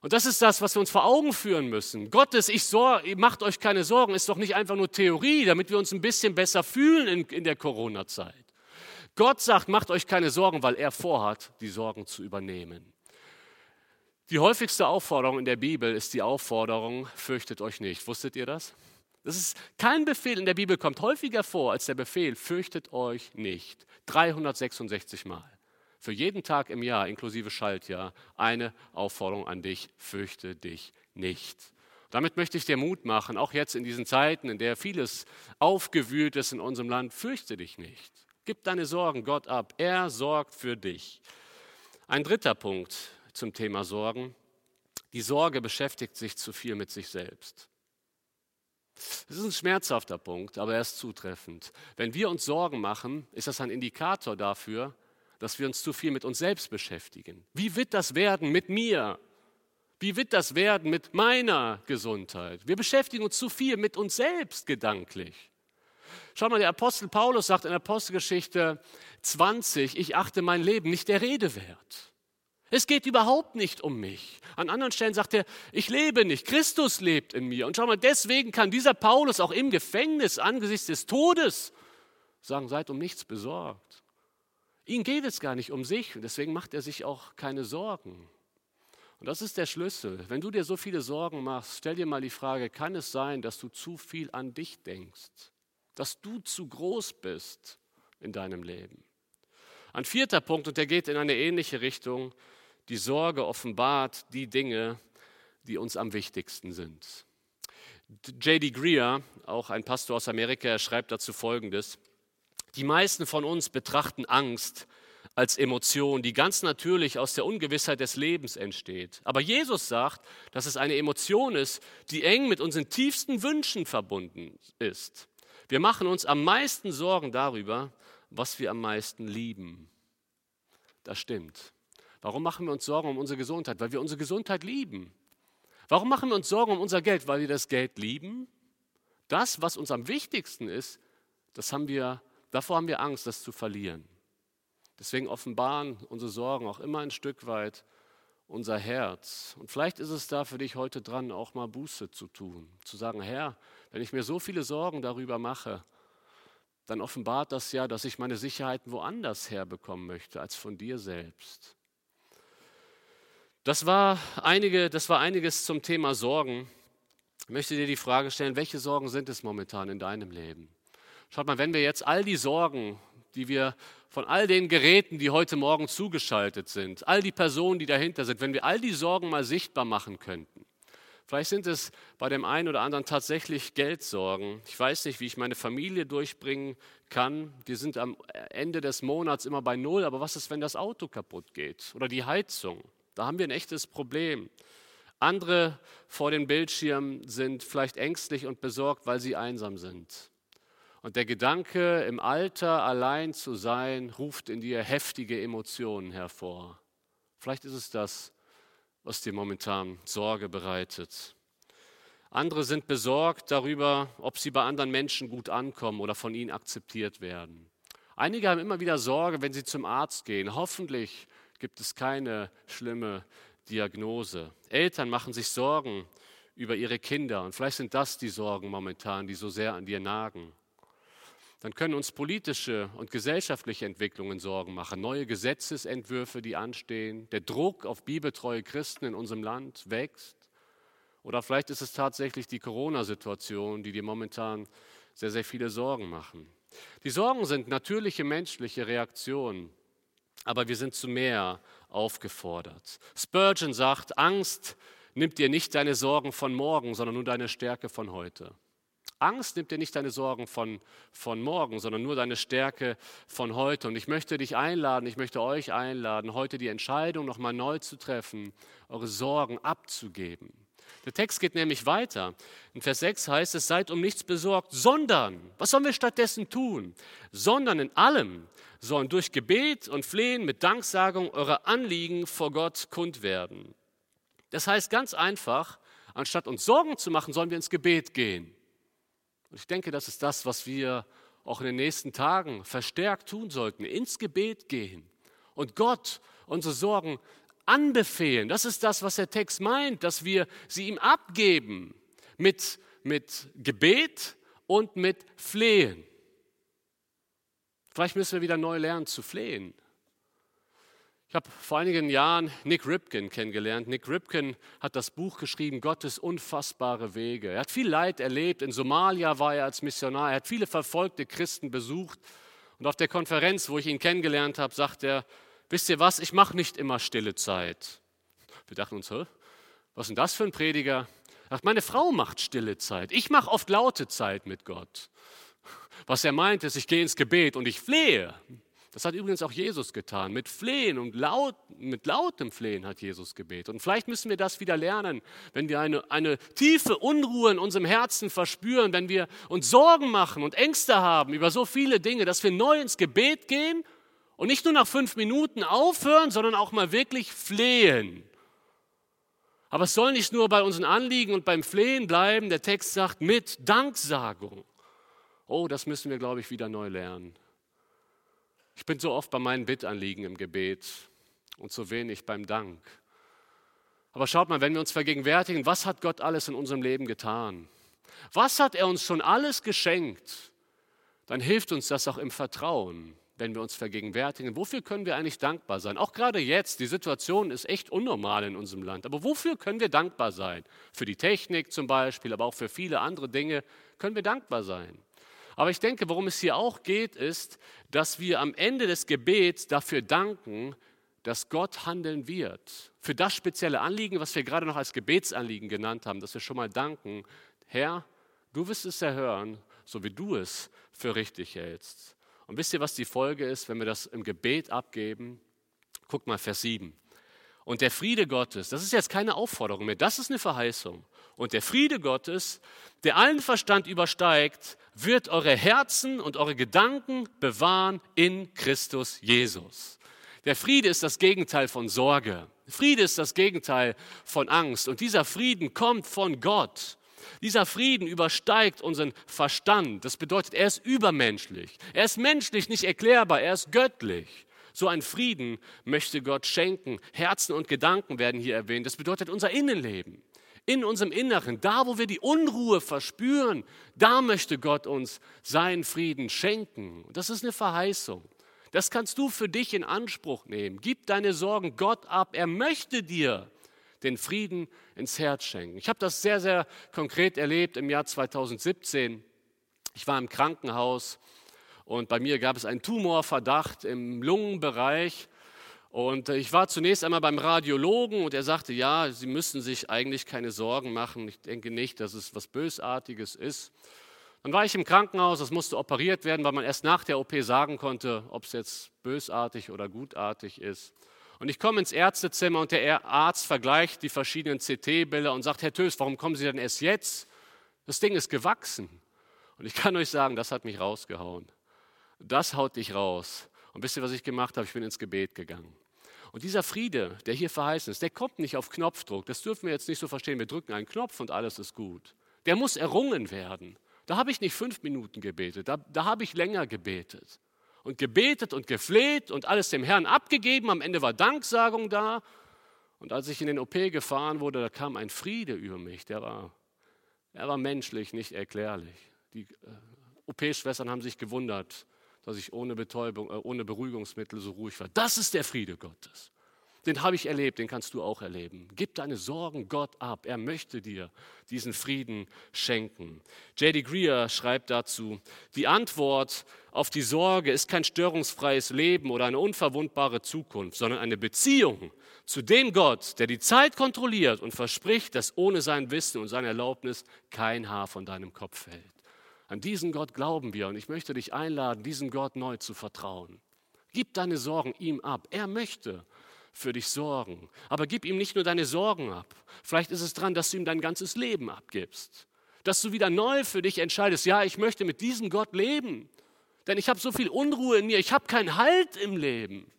Speaker 1: Und das ist das, was wir uns vor Augen führen müssen. Gottes, ich sor macht euch keine Sorgen, ist doch nicht einfach nur Theorie, damit wir uns ein bisschen besser fühlen in, in der Corona-Zeit. Gott sagt, macht euch keine Sorgen, weil er vorhat, die Sorgen zu übernehmen. Die häufigste Aufforderung in der Bibel ist die Aufforderung, fürchtet euch nicht. Wusstet ihr das? Das ist kein Befehl in der Bibel kommt häufiger vor als der Befehl, fürchtet euch nicht. 366 Mal für jeden Tag im Jahr, inklusive Schaltjahr, eine Aufforderung an dich, fürchte dich nicht. Damit möchte ich dir Mut machen, auch jetzt in diesen Zeiten, in der vieles aufgewühlt ist in unserem Land, fürchte dich nicht. Gib deine Sorgen Gott ab. Er sorgt für dich. Ein dritter Punkt zum Thema Sorgen. Die Sorge beschäftigt sich zu viel mit sich selbst. Das ist ein schmerzhafter Punkt, aber er ist zutreffend. Wenn wir uns Sorgen machen, ist das ein Indikator dafür, dass wir uns zu viel mit uns selbst beschäftigen. Wie wird das werden mit mir? Wie wird das werden mit meiner Gesundheit? Wir beschäftigen uns zu viel mit uns selbst gedanklich. Schau mal, der Apostel Paulus sagt in Apostelgeschichte 20, ich achte mein Leben nicht der Rede wert. Es geht überhaupt nicht um mich. An anderen Stellen sagt er, ich lebe nicht, Christus lebt in mir. Und schau mal, deswegen kann dieser Paulus auch im Gefängnis angesichts des Todes sagen, seid um nichts besorgt. Ihm geht es gar nicht um sich und deswegen macht er sich auch keine Sorgen. Und das ist der Schlüssel. Wenn du dir so viele Sorgen machst, stell dir mal die Frage, kann es sein, dass du zu viel an dich denkst? Dass du zu groß bist in deinem Leben? Ein vierter Punkt, und der geht in eine ähnliche Richtung, die Sorge offenbart die Dinge, die uns am wichtigsten sind. J.D. Greer, auch ein Pastor aus Amerika, schreibt dazu Folgendes. Die meisten von uns betrachten Angst als Emotion, die ganz natürlich aus der Ungewissheit des Lebens entsteht. Aber Jesus sagt, dass es eine Emotion ist, die eng mit unseren tiefsten Wünschen verbunden ist. Wir machen uns am meisten Sorgen darüber, was wir am meisten lieben. Das stimmt. Warum machen wir uns Sorgen um unsere Gesundheit? Weil wir unsere Gesundheit lieben. Warum machen wir uns Sorgen um unser Geld? Weil wir das Geld lieben. Das, was uns am wichtigsten ist, das haben wir Davor haben wir Angst, das zu verlieren. Deswegen offenbaren unsere Sorgen auch immer ein Stück weit unser Herz. Und vielleicht ist es da für dich heute dran, auch mal Buße zu tun. Zu sagen, Herr, wenn ich mir so viele Sorgen darüber mache, dann offenbart das ja, dass ich meine Sicherheiten woanders herbekommen möchte als von dir selbst. Das war, einige, das war einiges zum Thema Sorgen. Ich möchte dir die Frage stellen, welche Sorgen sind es momentan in deinem Leben? Schaut mal, wenn wir jetzt all die Sorgen, die wir von all den Geräten, die heute Morgen zugeschaltet sind, all die Personen, die dahinter sind, wenn wir all die Sorgen mal sichtbar machen könnten. Vielleicht sind es bei dem einen oder anderen tatsächlich Geldsorgen. Ich weiß nicht, wie ich meine Familie durchbringen kann. Wir sind am Ende des Monats immer bei Null, aber was ist, wenn das Auto kaputt geht oder die Heizung? Da haben wir ein echtes Problem. Andere vor den Bildschirmen sind vielleicht ängstlich und besorgt, weil sie einsam sind. Und der Gedanke, im Alter allein zu sein, ruft in dir heftige Emotionen hervor. Vielleicht ist es das, was dir momentan Sorge bereitet. Andere sind besorgt darüber, ob sie bei anderen Menschen gut ankommen oder von ihnen akzeptiert werden. Einige haben immer wieder Sorge, wenn sie zum Arzt gehen. Hoffentlich gibt es keine schlimme Diagnose. Eltern machen sich Sorgen über ihre Kinder. Und vielleicht sind das die Sorgen momentan, die so sehr an dir nagen. Dann können uns politische und gesellschaftliche Entwicklungen Sorgen machen. Neue Gesetzesentwürfe, die anstehen. Der Druck auf bibeltreue Christen in unserem Land wächst. Oder vielleicht ist es tatsächlich die Corona-Situation, die dir momentan sehr, sehr viele Sorgen machen. Die Sorgen sind natürliche menschliche Reaktionen, aber wir sind zu mehr aufgefordert. Spurgeon sagt, Angst nimmt dir nicht deine Sorgen von morgen, sondern nur deine Stärke von heute. Angst nimmt dir nicht deine Sorgen von, von morgen, sondern nur deine Stärke von heute. Und ich möchte dich einladen, ich möchte euch einladen, heute die Entscheidung nochmal neu zu treffen, eure Sorgen abzugeben. Der Text geht nämlich weiter. In Vers 6 heißt es, seid um nichts besorgt, sondern, was sollen wir stattdessen tun? Sondern in allem sollen durch Gebet und Flehen mit Danksagung eure Anliegen vor Gott kund werden. Das heißt ganz einfach, anstatt uns Sorgen zu machen, sollen wir ins Gebet gehen. Und ich denke, das ist das, was wir auch in den nächsten Tagen verstärkt tun sollten, ins Gebet gehen und Gott unsere Sorgen anbefehlen. Das ist das, was der Text meint, dass wir sie ihm abgeben mit, mit Gebet und mit Flehen. Vielleicht müssen wir wieder neu lernen zu flehen. Ich habe vor einigen Jahren Nick Ripken kennengelernt. Nick Ripken hat das Buch geschrieben, Gottes unfassbare Wege. Er hat viel Leid erlebt. In Somalia war er als Missionar. Er hat viele verfolgte Christen besucht. Und auf der Konferenz, wo ich ihn kennengelernt habe, sagt er, wisst ihr was, ich mache nicht immer stille Zeit. Wir dachten uns, Hä? was ist denn das für ein Prediger? Er sagt, meine Frau macht stille Zeit. Ich mache oft laute Zeit mit Gott. Was er meint ist, ich gehe ins Gebet und ich flehe. Das hat übrigens auch Jesus getan. Mit Flehen und laut, mit lautem Flehen hat Jesus gebetet. Und vielleicht müssen wir das wieder lernen, wenn wir eine, eine tiefe Unruhe in unserem Herzen verspüren, wenn wir uns Sorgen machen und Ängste haben über so viele Dinge, dass wir neu ins Gebet gehen und nicht nur nach fünf Minuten aufhören, sondern auch mal wirklich flehen. Aber es soll nicht nur bei unseren Anliegen und beim Flehen bleiben. Der Text sagt mit Danksagung. Oh, das müssen wir, glaube ich, wieder neu lernen. Ich bin so oft bei meinen Bittanliegen im Gebet und so wenig beim Dank. Aber schaut mal, wenn wir uns vergegenwärtigen, was hat Gott alles in unserem Leben getan? Was hat er uns schon alles geschenkt? Dann hilft uns das auch im Vertrauen, wenn wir uns vergegenwärtigen. Wofür können wir eigentlich dankbar sein? Auch gerade jetzt, die Situation ist echt unnormal in unserem Land. Aber wofür können wir dankbar sein? Für die Technik zum Beispiel, aber auch für viele andere Dinge können wir dankbar sein. Aber ich denke, worum es hier auch geht, ist, dass wir am Ende des Gebets dafür danken, dass Gott handeln wird. Für das spezielle Anliegen, was wir gerade noch als Gebetsanliegen genannt haben, dass wir schon mal danken, Herr, du wirst es erhören, so wie du es für richtig hältst. Und wisst ihr, was die Folge ist, wenn wir das im Gebet abgeben? Guckt mal, Vers 7. Und der Friede Gottes, das ist jetzt keine Aufforderung mehr, das ist eine Verheißung. Und der Friede Gottes, der allen Verstand übersteigt, wird eure Herzen und eure Gedanken bewahren in Christus Jesus. Der Friede ist das Gegenteil von Sorge. Friede ist das Gegenteil von Angst. Und dieser Frieden kommt von Gott. Dieser Frieden übersteigt unseren Verstand. Das bedeutet, er ist übermenschlich. Er ist menschlich nicht erklärbar, er ist göttlich. So ein Frieden möchte Gott schenken. Herzen und Gedanken werden hier erwähnt. Das bedeutet unser Innenleben in unserem Inneren, da wo wir die Unruhe verspüren, da möchte Gott uns seinen Frieden schenken. Das ist eine Verheißung. Das kannst du für dich in Anspruch nehmen. Gib deine Sorgen Gott ab. Er möchte dir den Frieden ins Herz schenken. Ich habe das sehr, sehr konkret erlebt im Jahr 2017. Ich war im Krankenhaus und bei mir gab es einen Tumorverdacht im Lungenbereich. Und äh, ich war zunächst einmal beim Radiologen und er sagte, ja, Sie müssen sich eigentlich keine Sorgen machen. Ich denke nicht, dass es was Bösartiges ist. Dann war ich im Krankenhaus, es musste operiert werden, weil man erst nach der OP sagen konnte, ob es jetzt bösartig oder gutartig ist. Und ich komme ins Ärztezimmer und der Arzt vergleicht die verschiedenen CT-Bilder und sagt, Herr Tös, warum kommen Sie denn erst jetzt? Das Ding ist gewachsen. Und ich kann euch sagen, das hat mich rausgehauen. Das haut dich raus. Und wisst ihr, was ich gemacht habe? Ich bin ins Gebet gegangen. Und dieser Friede, der hier verheißen ist, der kommt nicht auf Knopfdruck. Das dürfen wir jetzt nicht so verstehen. Wir drücken einen Knopf und alles ist gut. Der muss errungen werden. Da habe ich nicht fünf Minuten gebetet, da, da habe ich länger gebetet. Und gebetet und gefleht und alles dem Herrn abgegeben. Am Ende war Danksagung da. Und als ich in den OP gefahren wurde, da kam ein Friede über mich, der war Er war menschlich, nicht erklärlich. Die äh, OP-Schwestern haben sich gewundert, dass ich ohne Betäubung, äh, ohne Beruhigungsmittel so ruhig war. Das ist der Friede Gottes. Den habe ich erlebt, den kannst du auch erleben. Gib deine Sorgen Gott ab. Er möchte dir diesen Frieden schenken. J.D. Greer schreibt dazu, die Antwort auf die Sorge ist kein störungsfreies Leben oder eine unverwundbare Zukunft, sondern eine Beziehung zu dem Gott, der die Zeit kontrolliert und verspricht, dass ohne sein Wissen und seine Erlaubnis kein Haar von deinem Kopf fällt. An diesen Gott glauben wir und ich möchte dich einladen, diesem Gott neu zu vertrauen. Gib deine Sorgen ihm ab. Er möchte für dich sorgen. Aber gib ihm nicht nur deine Sorgen ab. Vielleicht ist es dran, dass du ihm dein ganzes Leben abgibst. Dass du wieder neu für dich entscheidest, ja, ich möchte mit diesem Gott leben. Denn ich habe so viel Unruhe in mir, ich habe keinen Halt im Leben.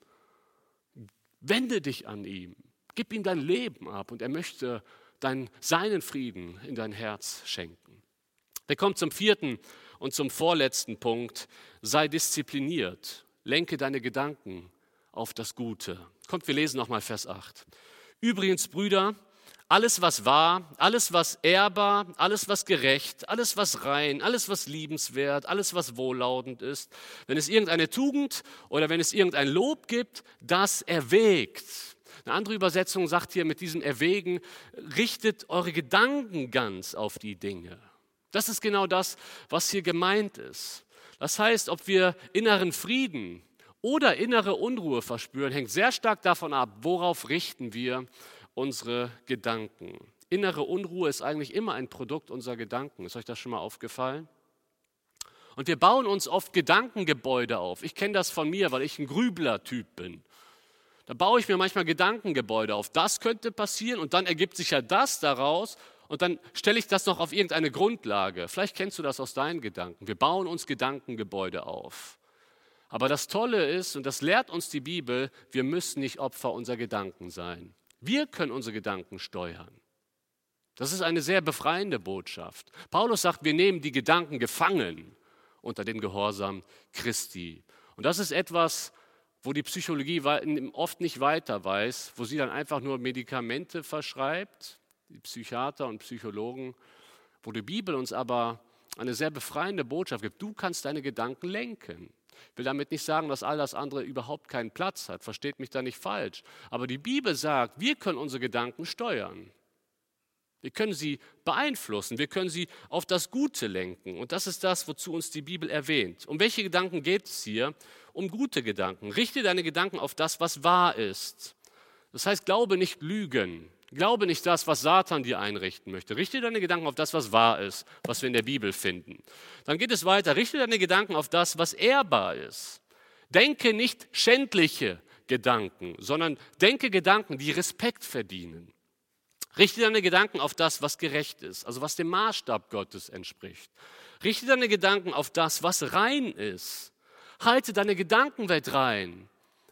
Speaker 1: Wende dich an ihm. Gib ihm dein Leben ab und er möchte dein, seinen Frieden in dein Herz schenken. Wir kommen zum vierten und zum vorletzten Punkt. Sei diszipliniert. Lenke deine Gedanken auf das Gute. Kommt, wir lesen nochmal Vers 8. Übrigens, Brüder, alles, was wahr, alles, was ehrbar, alles, was gerecht, alles, was rein, alles, was liebenswert, alles, was wohllautend ist, wenn es irgendeine Tugend oder wenn es irgendein Lob gibt, das erwägt. Eine andere Übersetzung sagt hier mit diesem Erwägen, richtet eure Gedanken ganz auf die Dinge. Das ist genau das, was hier gemeint ist. Das heißt, ob wir inneren Frieden oder innere Unruhe verspüren, hängt sehr stark davon ab, worauf richten wir unsere Gedanken. Innere Unruhe ist eigentlich immer ein Produkt unserer Gedanken. Ist euch das schon mal aufgefallen? Und wir bauen uns oft Gedankengebäude auf. Ich kenne das von mir, weil ich ein Grübler-Typ bin. Da baue ich mir manchmal Gedankengebäude auf. Das könnte passieren und dann ergibt sich ja das daraus und dann stelle ich das noch auf irgendeine Grundlage. Vielleicht kennst du das aus deinen Gedanken. Wir bauen uns Gedankengebäude auf. Aber das Tolle ist, und das lehrt uns die Bibel, wir müssen nicht Opfer unserer Gedanken sein. Wir können unsere Gedanken steuern. Das ist eine sehr befreiende Botschaft. Paulus sagt, wir nehmen die Gedanken gefangen unter den Gehorsam Christi. Und das ist etwas, wo die Psychologie oft nicht weiter weiß, wo sie dann einfach nur Medikamente verschreibt, die Psychiater und Psychologen, wo die Bibel uns aber eine sehr befreiende Botschaft gibt. Du kannst deine Gedanken lenken. Ich will damit nicht sagen, dass all das andere überhaupt keinen Platz hat. Versteht mich da nicht falsch. Aber die Bibel sagt, wir können unsere Gedanken steuern. Wir können sie beeinflussen, wir können sie auf das Gute lenken. Und das ist das, wozu uns die Bibel erwähnt. Um welche Gedanken geht es hier? Um gute Gedanken. Richte deine Gedanken auf das, was wahr ist. Das heißt, glaube nicht Lügen. Glaube nicht das, was Satan dir einrichten möchte. Richte deine Gedanken auf das, was wahr ist, was wir in der Bibel finden. Dann geht es weiter. Richte deine Gedanken auf das, was ehrbar ist. Denke nicht schändliche Gedanken, sondern denke Gedanken, die Respekt verdienen. Richte deine Gedanken auf das, was gerecht ist, also was dem Maßstab Gottes entspricht. Richte deine Gedanken auf das, was rein ist. Halte deine Gedankenwelt rein.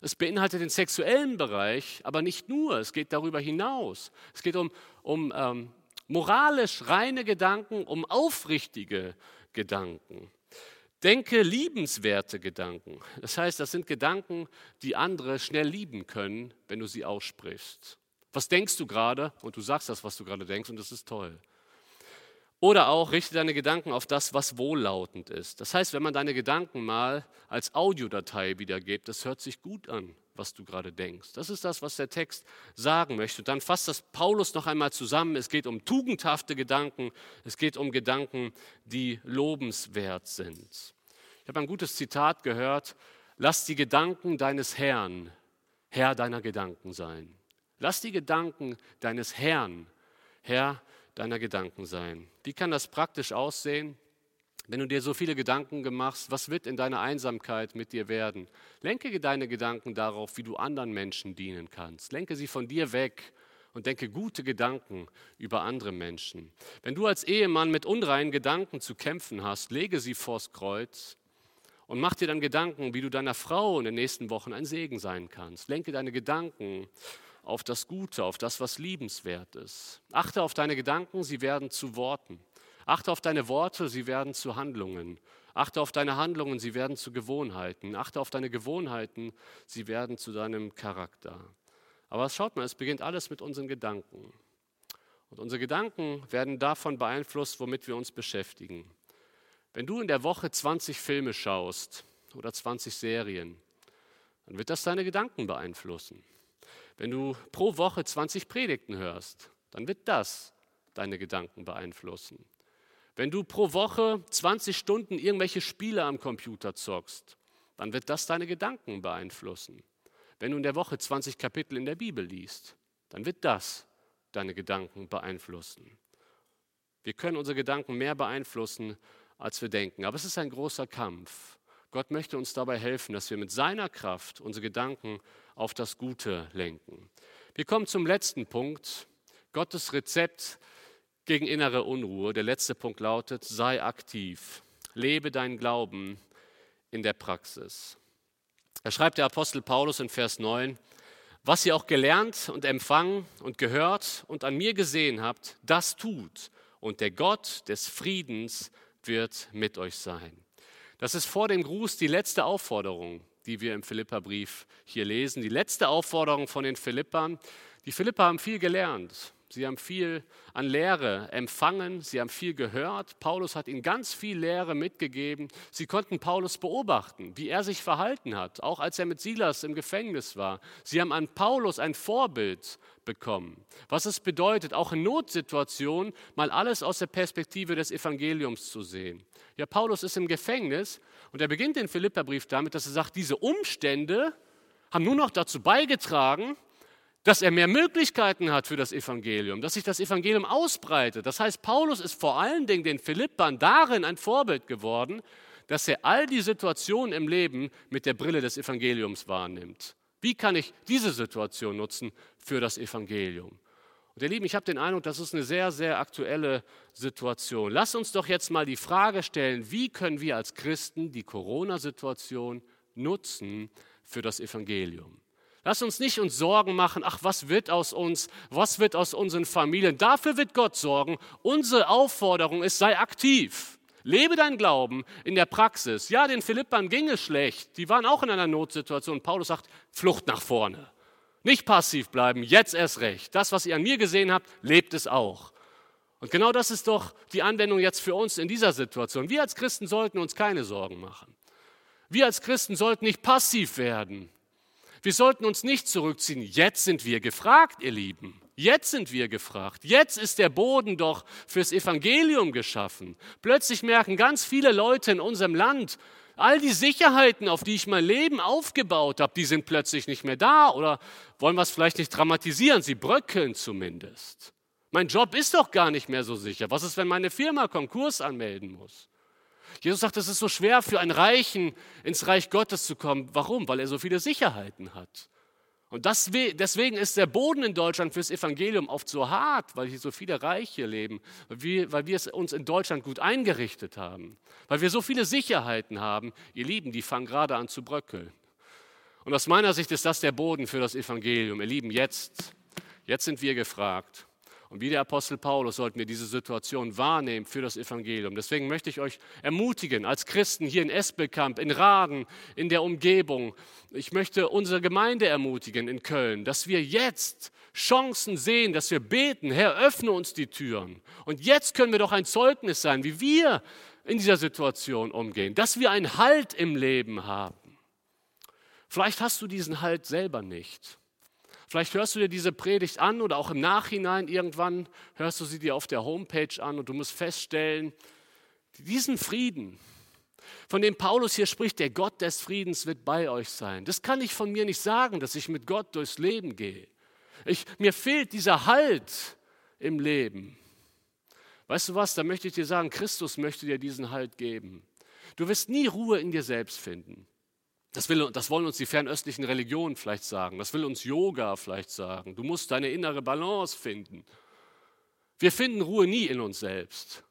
Speaker 1: Es beinhaltet den sexuellen Bereich, aber nicht nur, es geht darüber hinaus. Es geht um, um ähm, moralisch reine Gedanken, um aufrichtige Gedanken. Denke liebenswerte Gedanken. Das heißt, das sind Gedanken, die andere schnell lieben können, wenn du sie aussprichst. Was denkst du gerade? Und du sagst das, was du gerade denkst, und das ist toll. Oder auch richte deine Gedanken auf das, was wohllautend ist. Das heißt, wenn man deine Gedanken mal als Audiodatei wiedergibt, das hört sich gut an, was du gerade denkst. Das ist das, was der Text sagen möchte. Dann fasst das Paulus noch einmal zusammen. Es geht um tugendhafte Gedanken. Es geht um Gedanken, die lobenswert sind. Ich habe ein gutes Zitat gehört. Lass die Gedanken deines Herrn Herr deiner Gedanken sein. Lass die Gedanken deines Herrn Herr deiner Gedanken sein. Wie kann das praktisch aussehen? Wenn du dir so viele Gedanken machst, was wird in deiner Einsamkeit mit dir werden? Lenke deine Gedanken darauf, wie du anderen Menschen dienen kannst. Lenke sie von dir weg und denke gute Gedanken über andere Menschen. Wenn du als Ehemann mit unreinen Gedanken zu kämpfen hast, lege sie vors Kreuz und mach dir dann Gedanken, wie du deiner Frau in den nächsten Wochen ein Segen sein kannst. Lenke deine Gedanken auf das Gute, auf das, was liebenswert ist. Achte auf deine Gedanken, sie werden zu Worten. Achte auf deine Worte, sie werden zu Handlungen. Achte auf deine Handlungen, sie werden zu Gewohnheiten. Achte auf deine Gewohnheiten, sie werden zu deinem Charakter. Aber schaut mal, es beginnt alles mit unseren Gedanken. Und unsere Gedanken werden davon beeinflusst, womit wir uns beschäftigen. Wenn du in der Woche 20 Filme schaust oder 20 Serien, dann wird das deine Gedanken beeinflussen. Wenn du pro Woche 20 Predigten hörst, dann wird das deine Gedanken beeinflussen. Wenn du pro Woche 20 Stunden irgendwelche Spiele am Computer zockst, dann wird das deine Gedanken beeinflussen. Wenn du in der Woche 20 Kapitel in der Bibel liest, dann wird das deine Gedanken beeinflussen. Wir können unsere Gedanken mehr beeinflussen, als wir denken. Aber es ist ein großer Kampf. Gott möchte uns dabei helfen, dass wir mit seiner Kraft unsere Gedanken auf das Gute lenken. Wir kommen zum letzten Punkt. Gottes Rezept gegen innere Unruhe. Der letzte Punkt lautet, sei aktiv. Lebe deinen Glauben in der Praxis. Da schreibt der Apostel Paulus in Vers 9, was ihr auch gelernt und empfangen und gehört und an mir gesehen habt, das tut. Und der Gott des Friedens wird mit euch sein. Das ist vor dem Gruß die letzte Aufforderung, die wir im Philipperbrief hier lesen. Die letzte Aufforderung von den Philippern. Die Philipper haben viel gelernt. Sie haben viel an Lehre empfangen, sie haben viel gehört. Paulus hat ihnen ganz viel Lehre mitgegeben. Sie konnten Paulus beobachten, wie er sich verhalten hat, auch als er mit Silas im Gefängnis war. Sie haben an Paulus ein Vorbild bekommen. Was es bedeutet, auch in Notsituationen mal alles aus der Perspektive des Evangeliums zu sehen. Ja, Paulus ist im Gefängnis und er beginnt den Philipperbrief damit, dass er sagt, diese Umstände haben nur noch dazu beigetragen, dass er mehr Möglichkeiten hat für das Evangelium, dass sich das Evangelium ausbreitet. Das heißt, Paulus ist vor allen Dingen den Philippern darin ein Vorbild geworden, dass er all die Situationen im Leben mit der Brille des Evangeliums wahrnimmt. Wie kann ich diese Situation nutzen für das Evangelium? Und ihr Lieben, ich habe den Eindruck, das ist eine sehr, sehr aktuelle Situation. Lass uns doch jetzt mal die Frage stellen, wie können wir als Christen die Corona-Situation nutzen für das Evangelium? Lass uns nicht uns Sorgen machen, ach, was wird aus uns, was wird aus unseren Familien. Dafür wird Gott sorgen. Unsere Aufforderung ist, sei aktiv. Lebe dein Glauben in der Praxis. Ja, den Philippern ging es schlecht. Die waren auch in einer Notsituation. Paulus sagt, Flucht nach vorne. Nicht passiv bleiben, jetzt erst recht. Das, was ihr an mir gesehen habt, lebt es auch. Und genau das ist doch die Anwendung jetzt für uns in dieser Situation. Wir als Christen sollten uns keine Sorgen machen. Wir als Christen sollten nicht passiv werden. Wir sollten uns nicht zurückziehen. Jetzt sind wir gefragt, ihr Lieben. Jetzt sind wir gefragt. Jetzt ist der Boden doch fürs Evangelium geschaffen. Plötzlich merken ganz viele Leute in unserem Land, all die Sicherheiten, auf die ich mein Leben aufgebaut habe, die sind plötzlich nicht mehr da. Oder wollen wir es vielleicht nicht dramatisieren? Sie bröckeln zumindest. Mein Job ist doch gar nicht mehr so sicher. Was ist, wenn meine Firma Konkurs anmelden muss? Jesus sagt, es ist so schwer für einen Reichen ins Reich Gottes zu kommen. Warum? Weil er so viele Sicherheiten hat. Und das, deswegen ist der Boden in Deutschland fürs Evangelium oft so hart, weil hier so viele Reiche leben, weil wir, weil wir es uns in Deutschland gut eingerichtet haben, weil wir so viele Sicherheiten haben. Ihr Lieben, die fangen gerade an zu bröckeln. Und aus meiner Sicht ist das der Boden für das Evangelium. Ihr Lieben, jetzt, jetzt sind wir gefragt. Und wie der Apostel Paulus sollten wir diese Situation wahrnehmen für das Evangelium. Deswegen möchte ich euch ermutigen, als Christen hier in Espelkamp, in Raden, in der Umgebung, ich möchte unsere Gemeinde ermutigen in Köln, dass wir jetzt Chancen sehen, dass wir beten, Herr, öffne uns die Türen. Und jetzt können wir doch ein Zeugnis sein, wie wir in dieser Situation umgehen, dass wir einen Halt im Leben haben. Vielleicht hast du diesen Halt selber nicht. Vielleicht hörst du dir diese Predigt an oder auch im Nachhinein irgendwann hörst du sie dir auf der Homepage an und du musst feststellen, diesen Frieden, von dem Paulus hier spricht, der Gott des Friedens wird bei euch sein. Das kann ich von mir nicht sagen, dass ich mit Gott durchs Leben gehe. Ich, mir fehlt dieser Halt im Leben. Weißt du was, da möchte ich dir sagen, Christus möchte dir diesen Halt geben. Du wirst nie Ruhe in dir selbst finden. Das, will, das wollen uns die fernöstlichen Religionen vielleicht sagen. Das will uns Yoga vielleicht sagen. Du musst deine innere Balance finden. Wir finden Ruhe nie in uns selbst.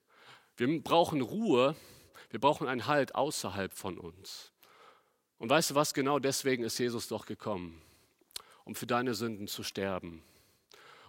Speaker 1: Wir brauchen Ruhe, wir brauchen einen Halt außerhalb von uns. Und weißt du was, genau deswegen ist Jesus doch gekommen, um für deine Sünden zu sterben,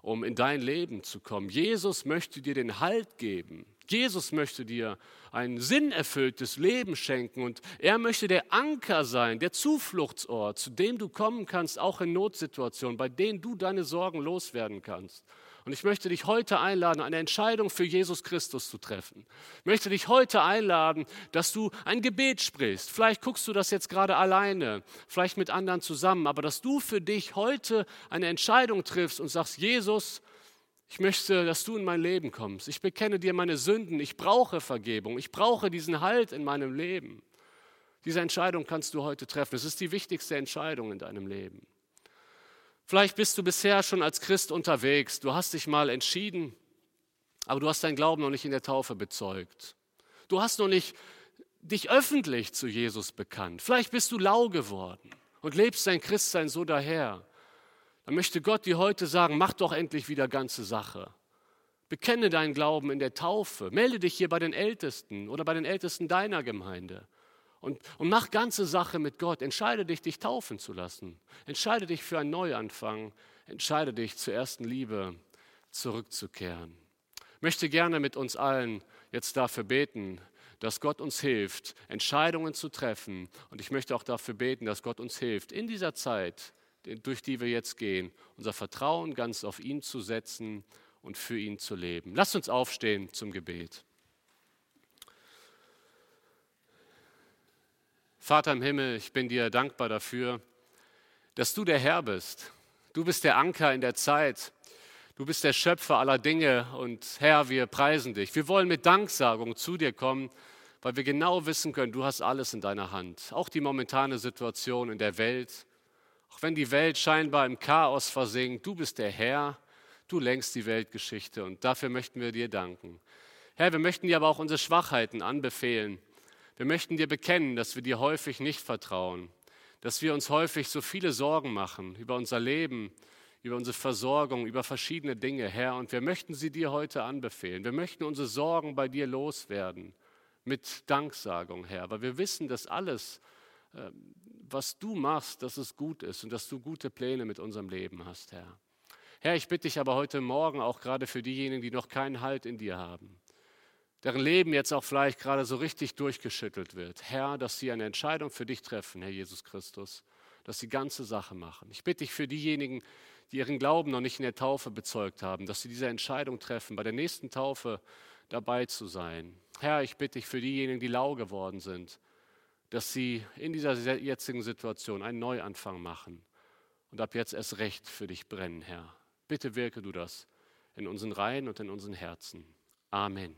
Speaker 1: um in dein Leben zu kommen. Jesus möchte dir den Halt geben. Jesus möchte dir ein sinnerfülltes Leben schenken und er möchte der Anker sein, der Zufluchtsort, zu dem du kommen kannst, auch in Notsituationen, bei denen du deine Sorgen loswerden kannst. Und ich möchte dich heute einladen, eine Entscheidung für Jesus Christus zu treffen. Ich möchte dich heute einladen, dass du ein Gebet sprichst. Vielleicht guckst du das jetzt gerade alleine, vielleicht mit anderen zusammen, aber dass du für dich heute eine Entscheidung triffst und sagst, Jesus, ich möchte, dass du in mein Leben kommst. Ich bekenne dir meine Sünden. Ich brauche Vergebung. Ich brauche diesen Halt in meinem Leben. Diese Entscheidung kannst du heute treffen. Es ist die wichtigste Entscheidung in deinem Leben. Vielleicht bist du bisher schon als Christ unterwegs. Du hast dich mal entschieden, aber du hast deinen Glauben noch nicht in der Taufe bezeugt. Du hast noch nicht dich öffentlich zu Jesus bekannt. Vielleicht bist du lau geworden und lebst dein Christsein so daher. Dann möchte Gott dir heute sagen, mach doch endlich wieder ganze Sache. Bekenne deinen Glauben in der Taufe. Melde dich hier bei den Ältesten oder bei den Ältesten deiner Gemeinde. Und, und mach ganze Sache mit Gott. Entscheide dich, dich taufen zu lassen. Entscheide dich für einen Neuanfang. Entscheide dich zur ersten Liebe zurückzukehren. Ich möchte gerne mit uns allen jetzt dafür beten, dass Gott uns hilft, Entscheidungen zu treffen. Und ich möchte auch dafür beten, dass Gott uns hilft, in dieser Zeit durch die wir jetzt gehen, unser Vertrauen ganz auf ihn zu setzen und für ihn zu leben. Lasst uns aufstehen zum Gebet. Vater im Himmel, ich bin dir dankbar dafür, dass du der Herr bist. Du bist der Anker in der Zeit. Du bist der Schöpfer aller Dinge und Herr, wir preisen dich. Wir wollen mit Danksagung zu dir kommen, weil wir genau wissen können, du hast alles in deiner Hand. Auch die momentane Situation in der Welt, auch wenn die Welt scheinbar im Chaos versinkt, du bist der Herr, du lenkst die Weltgeschichte und dafür möchten wir dir danken. Herr, wir möchten dir aber auch unsere Schwachheiten anbefehlen. Wir möchten dir bekennen, dass wir dir häufig nicht vertrauen, dass wir uns häufig so viele Sorgen machen über unser Leben, über unsere Versorgung, über verschiedene Dinge, Herr. Und wir möchten sie dir heute anbefehlen. Wir möchten unsere Sorgen bei dir loswerden mit Danksagung, Herr, weil wir wissen, dass alles was du machst, dass es gut ist und dass du gute Pläne mit unserem Leben hast, Herr. Herr, ich bitte dich aber heute Morgen auch gerade für diejenigen, die noch keinen Halt in dir haben, deren Leben jetzt auch vielleicht gerade so richtig durchgeschüttelt wird. Herr, dass sie eine Entscheidung für dich treffen, Herr Jesus Christus, dass sie ganze Sache machen. Ich bitte dich für diejenigen, die ihren Glauben noch nicht in der Taufe bezeugt haben, dass sie diese Entscheidung treffen, bei der nächsten Taufe dabei zu sein. Herr, ich bitte dich für diejenigen, die lau geworden sind, dass sie in dieser jetzigen Situation einen Neuanfang machen und ab jetzt erst recht für dich brennen, Herr. Bitte wirke du das in unseren Reihen und in unseren Herzen. Amen.